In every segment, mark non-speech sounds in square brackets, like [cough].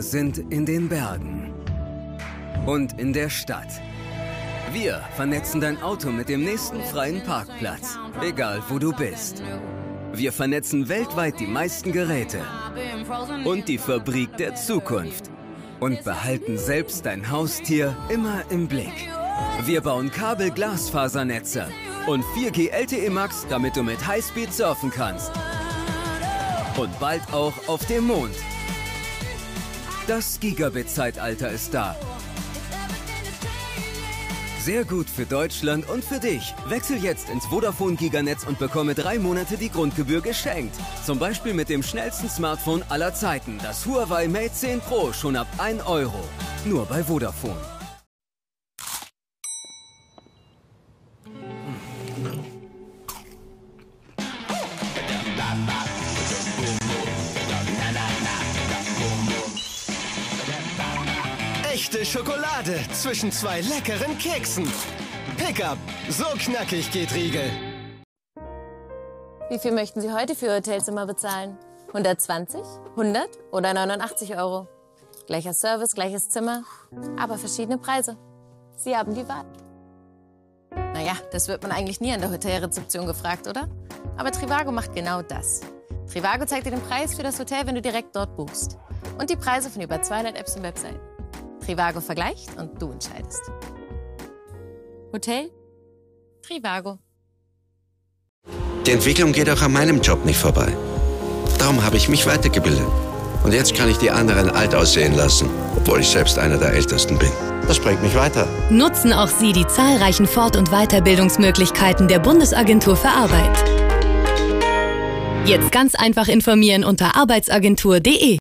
Wir sind in den Bergen und in der Stadt. Wir vernetzen dein Auto mit dem nächsten freien Parkplatz, egal wo du bist. Wir vernetzen weltweit die meisten Geräte und die Fabrik der Zukunft und behalten selbst dein Haustier immer im Blick. Wir bauen Kabel-Glasfasernetze und 4G LTE Max, damit du mit Highspeed surfen kannst. Und bald auch auf dem Mond. Das Gigabit-Zeitalter ist da. Sehr gut für Deutschland und für dich. Wechsel jetzt ins Vodafone Giganetz und bekomme drei Monate die Grundgebühr geschenkt. Zum Beispiel mit dem schnellsten Smartphone aller Zeiten, das Huawei Mate 10 Pro, schon ab 1 Euro. Nur bei Vodafone. Schokolade zwischen zwei leckeren Keksen. Pickup, so knackig geht Riegel. Wie viel möchten Sie heute für Ihr Hotelzimmer bezahlen? 120, 100 oder 89 Euro? Gleicher Service, gleiches Zimmer, aber verschiedene Preise. Sie haben die Wahl. Naja, das wird man eigentlich nie an der Hotelrezeption gefragt, oder? Aber Trivago macht genau das. Trivago zeigt dir den Preis für das Hotel, wenn du direkt dort buchst. Und die Preise von über 200 Apps und Webseiten. Trivago vergleicht und du entscheidest. Hotel? Trivago. Die Entwicklung geht auch an meinem Job nicht vorbei. Darum habe ich mich weitergebildet. Und jetzt kann ich die anderen alt aussehen lassen, obwohl ich selbst einer der Ältesten bin. Das bringt mich weiter. Nutzen auch Sie die zahlreichen Fort- und Weiterbildungsmöglichkeiten der Bundesagentur für Arbeit. Jetzt ganz einfach informieren unter arbeitsagentur.de.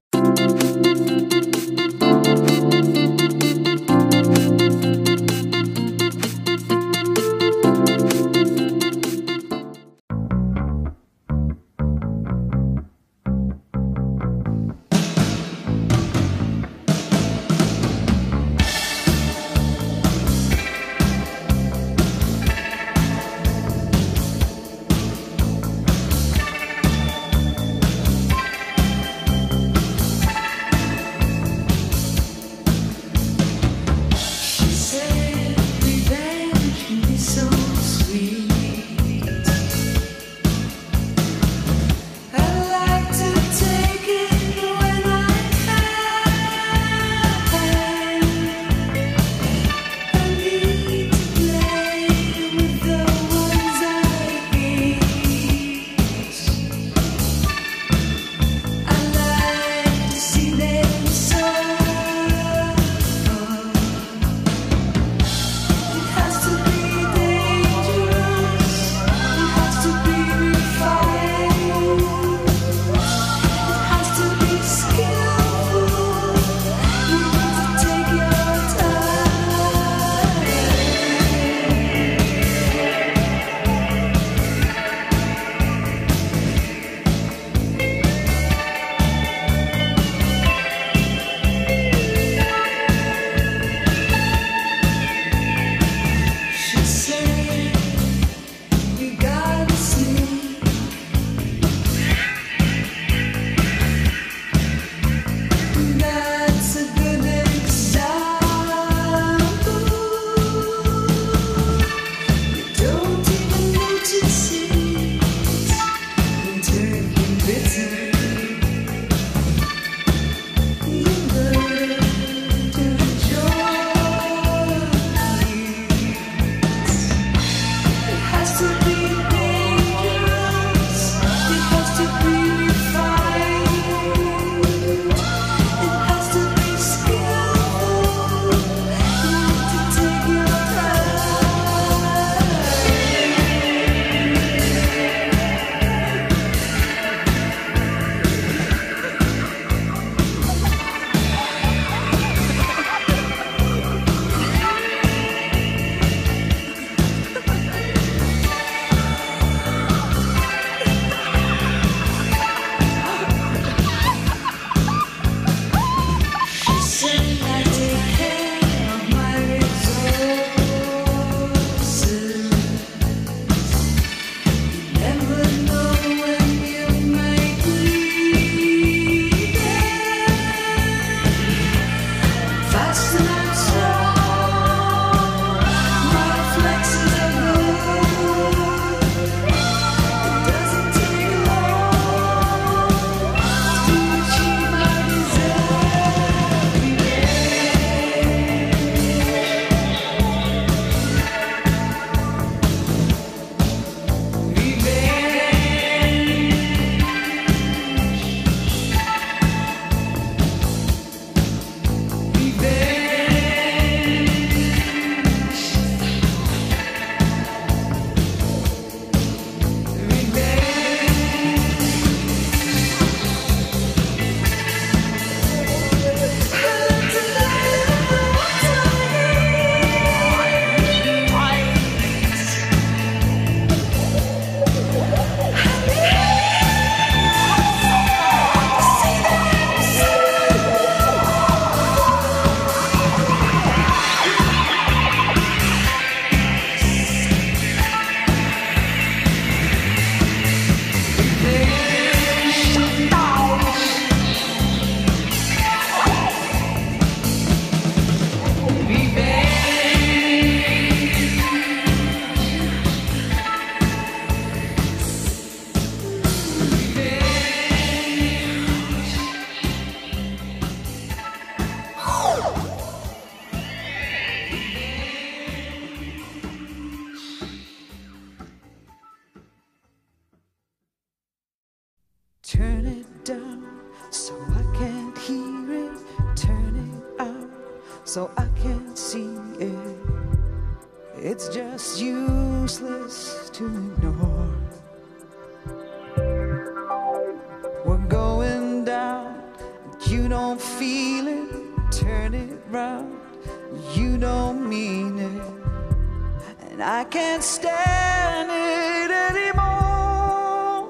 stand it anymore.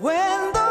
When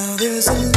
Now there's a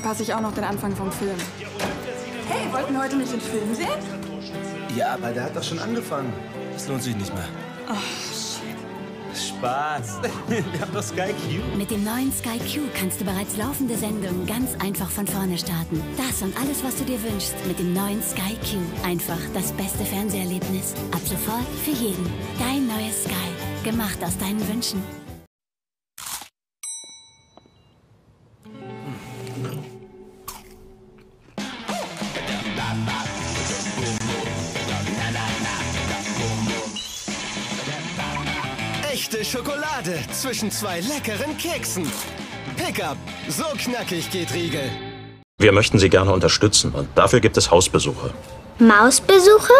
verpasse ich auch noch den Anfang vom Film. Hey, wollten wir heute nicht den Film sehen? Ja, aber der hat doch schon angefangen. Das lohnt sich nicht mehr. Spaß. [laughs] Wir haben doch Sky Q. Mit dem neuen Sky Q kannst du bereits laufende Sendungen ganz einfach von vorne starten. Das und alles, was du dir wünschst, mit dem neuen Sky Q. Einfach das beste Fernseherlebnis. Ab sofort für jeden. Dein neues Sky. Gemacht aus deinen Wünschen. Schokolade zwischen zwei leckeren Keksen. Pickup. So knackig geht Riegel. Wir möchten Sie gerne unterstützen und dafür gibt es Hausbesuche. Mausbesuche?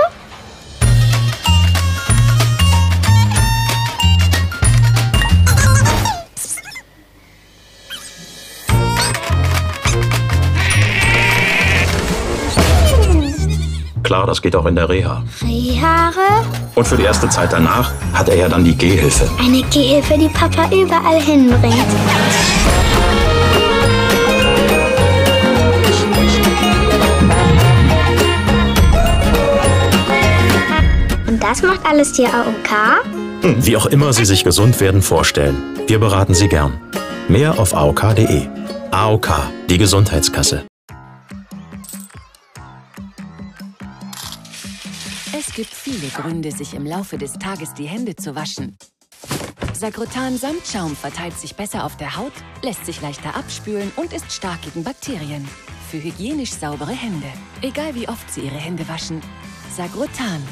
Klar, das geht auch in der Reha. Rehhaare? Und für die erste Zeit danach hat er ja dann die Gehhilfe. Eine Gehilfe, die Papa überall hinbringt. Und das macht alles die AOK? Hm, Wie auch immer Sie sich gesund werden vorstellen. Wir beraten Sie gern. Mehr auf aok.de. AOK, die Gesundheitskasse. Gibt viele Gründe, sich im Laufe des Tages die Hände zu waschen. Sagrotan Samtschaum verteilt sich besser auf der Haut, lässt sich leichter abspülen und ist stark gegen Bakterien. Für hygienisch saubere Hände. Egal wie oft Sie Ihre Hände waschen. Sagrotan.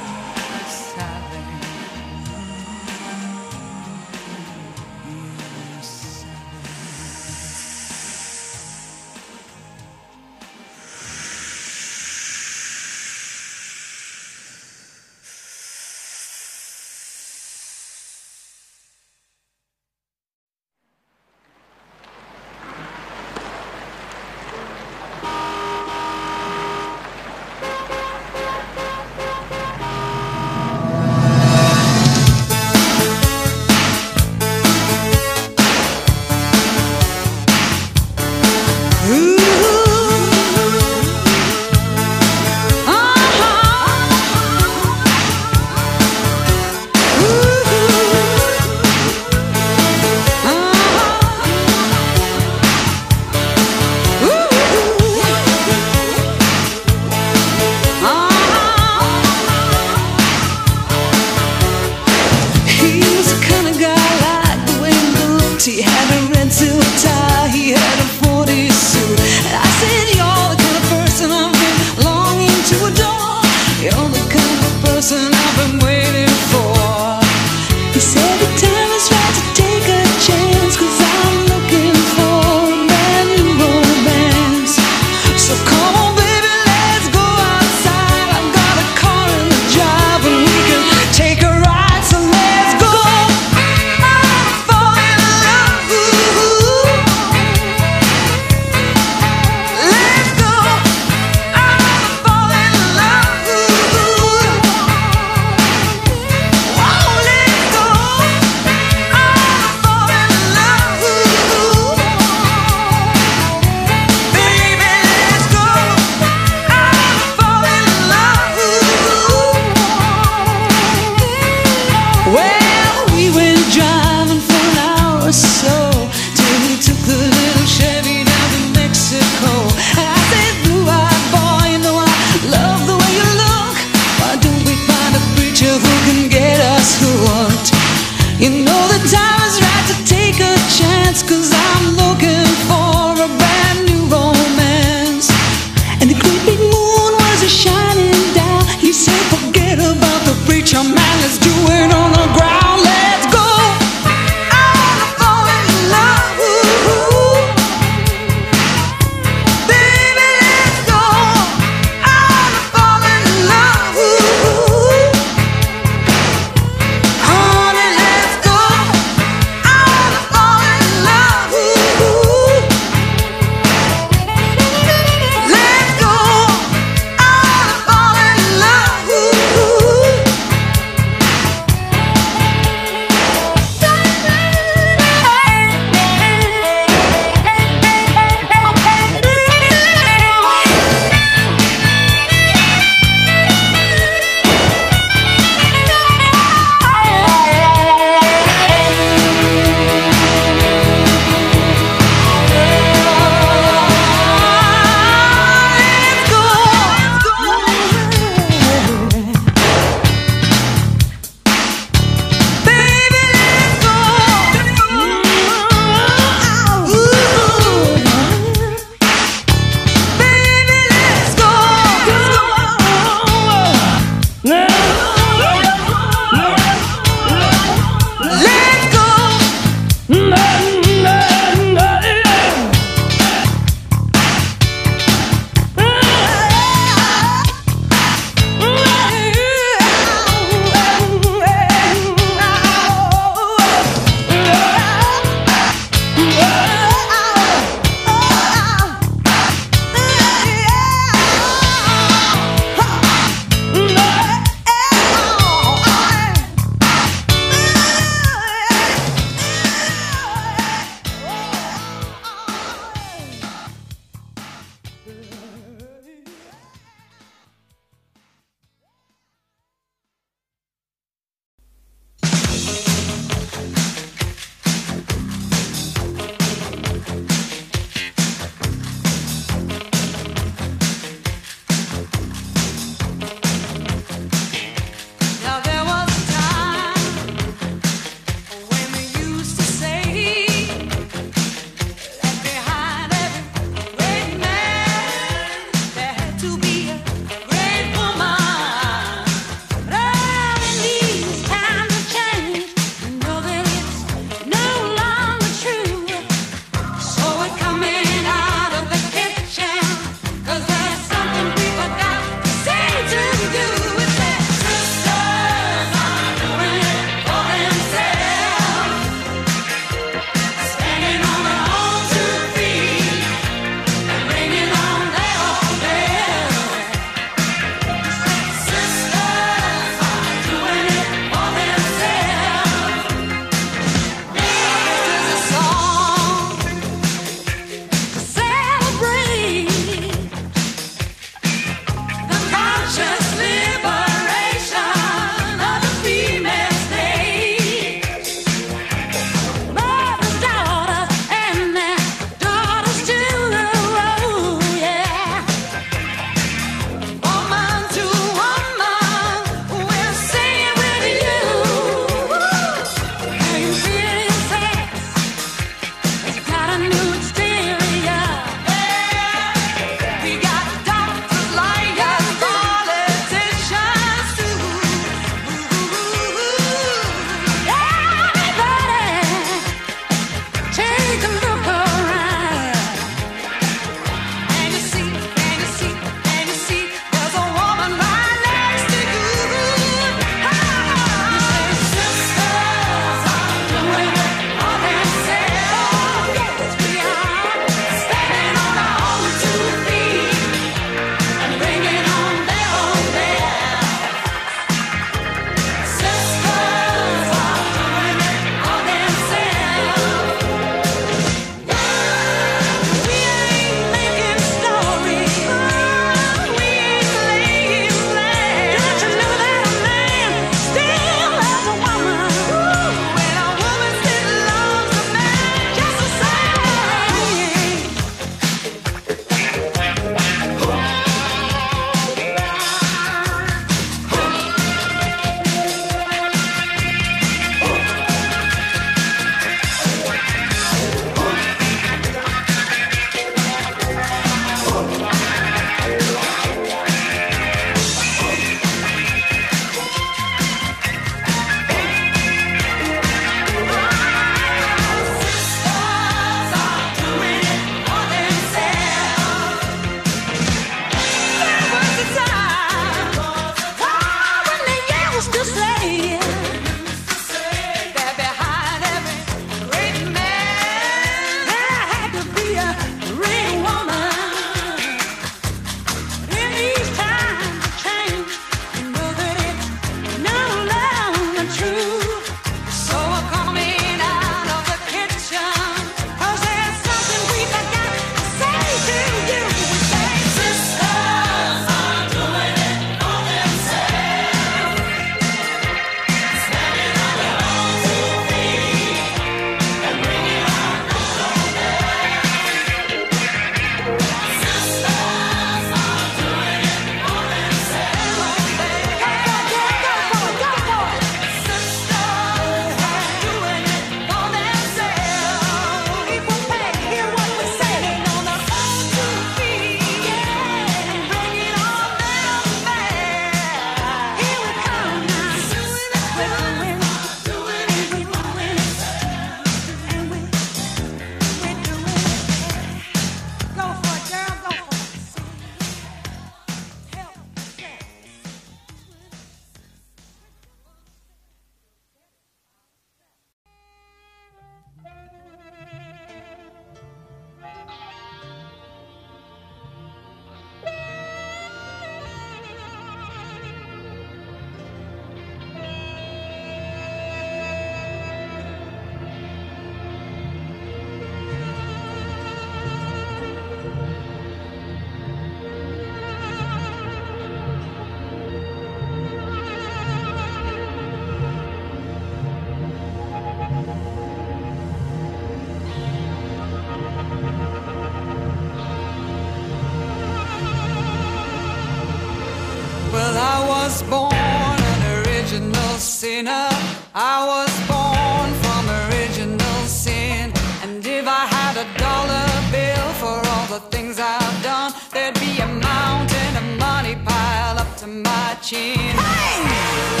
Sinner. I was born from original sin. And if I had a dollar bill for all the things I've done, there'd be a mountain of money piled up to my chin. My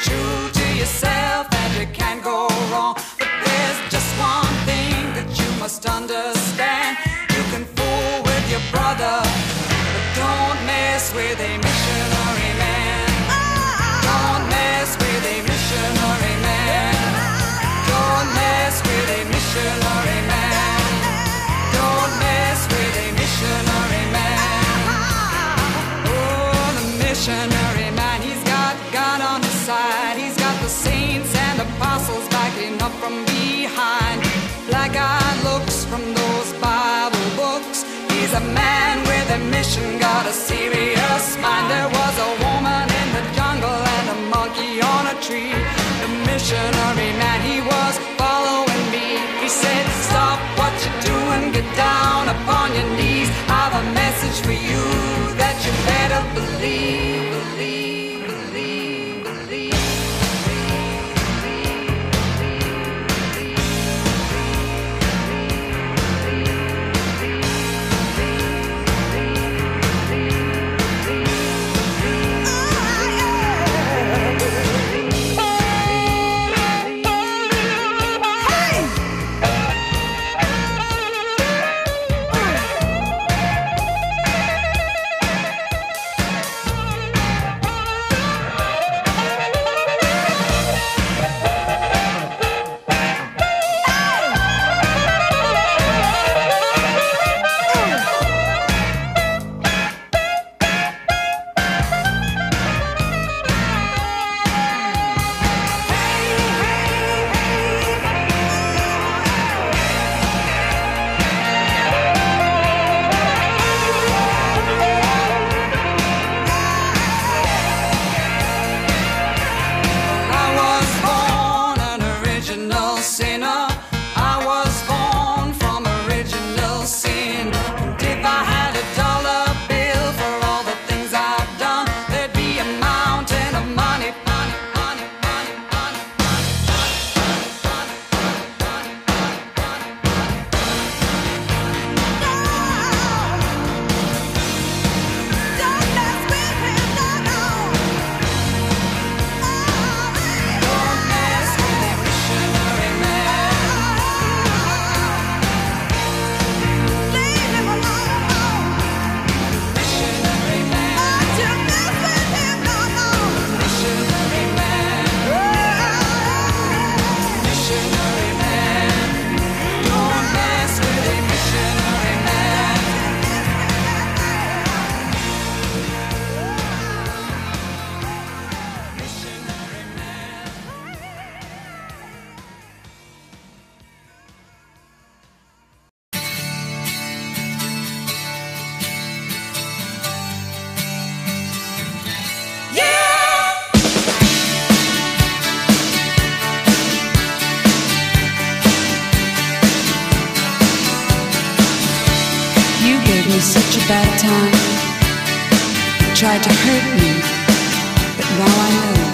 true to yourself and you can't go wrong. But there's just one thing that you must understand. You can fool with your brother, but don't mess with a a man with a mission, got a serious mind. There was a woman in the jungle and a monkey on a tree. The missionary man, he was following me. He said, Stop what you're doing, get down upon your knees. I've a message for you that you better believe. believe, bad time. Tried to hurt me, but now I know.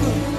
good.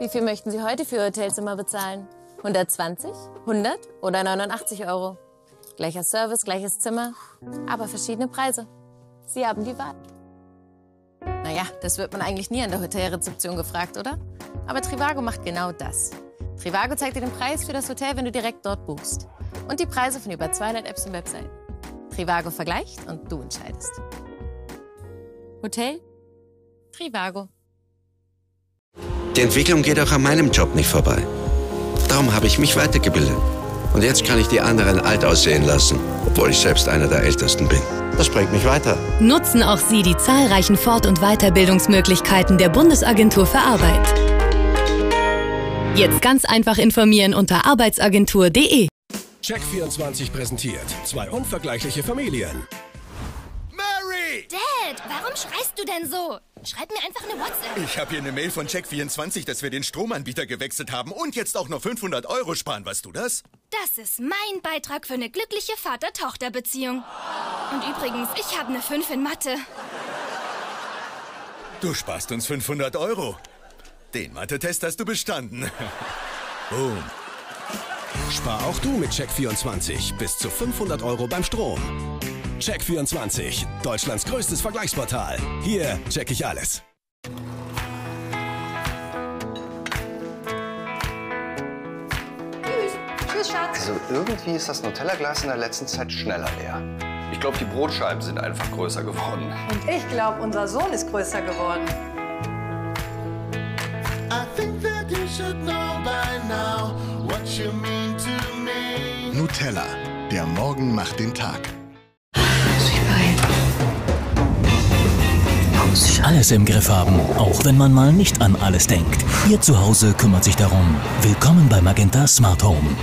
Wie viel möchten Sie heute für Ihr Hotelzimmer bezahlen? 120, 100 oder 89 Euro? Gleicher Service, gleiches Zimmer, aber verschiedene Preise. Sie haben die Wahl. Naja, das wird man eigentlich nie an der Hotelrezeption gefragt, oder? Aber Trivago macht genau das. Trivago zeigt dir den Preis für das Hotel, wenn du direkt dort buchst. Und die Preise von über 200 Apps und Webseiten. Trivago vergleicht und du entscheidest. Hotel? Trivago. Die Entwicklung geht auch an meinem Job nicht vorbei. Darum habe ich mich weitergebildet. Und jetzt kann ich die anderen alt aussehen lassen, obwohl ich selbst einer der Ältesten bin. Das bringt mich weiter. Nutzen auch Sie die zahlreichen Fort- und Weiterbildungsmöglichkeiten der Bundesagentur für Arbeit. Jetzt ganz einfach informieren unter arbeitsagentur.de. Check24 präsentiert zwei unvergleichliche Familien. Dad, warum schreist du denn so? Schreib mir einfach eine WhatsApp. Ich habe hier eine Mail von Check24, dass wir den Stromanbieter gewechselt haben und jetzt auch noch 500 Euro sparen. Weißt du das? Das ist mein Beitrag für eine glückliche Vater-Tochter-Beziehung. Und übrigens, ich habe eine 5 in Mathe. Du sparst uns 500 Euro. Den Mathe-Test hast du bestanden. [laughs] Boom. Spar auch du mit Check24 bis zu 500 Euro beim Strom. Check24, Deutschlands größtes Vergleichsportal. Hier check ich alles. Tschüss, Schatz. Also irgendwie ist das Nutella-Glas in der letzten Zeit schneller leer. Ich glaube, die Brotscheiben sind einfach größer geworden. Und ich glaube, unser Sohn ist größer geworden. Nutella. Der Morgen macht den Tag. Alles im Griff haben, auch wenn man mal nicht an alles denkt. Ihr Zuhause kümmert sich darum. Willkommen bei Magenta Smart Home.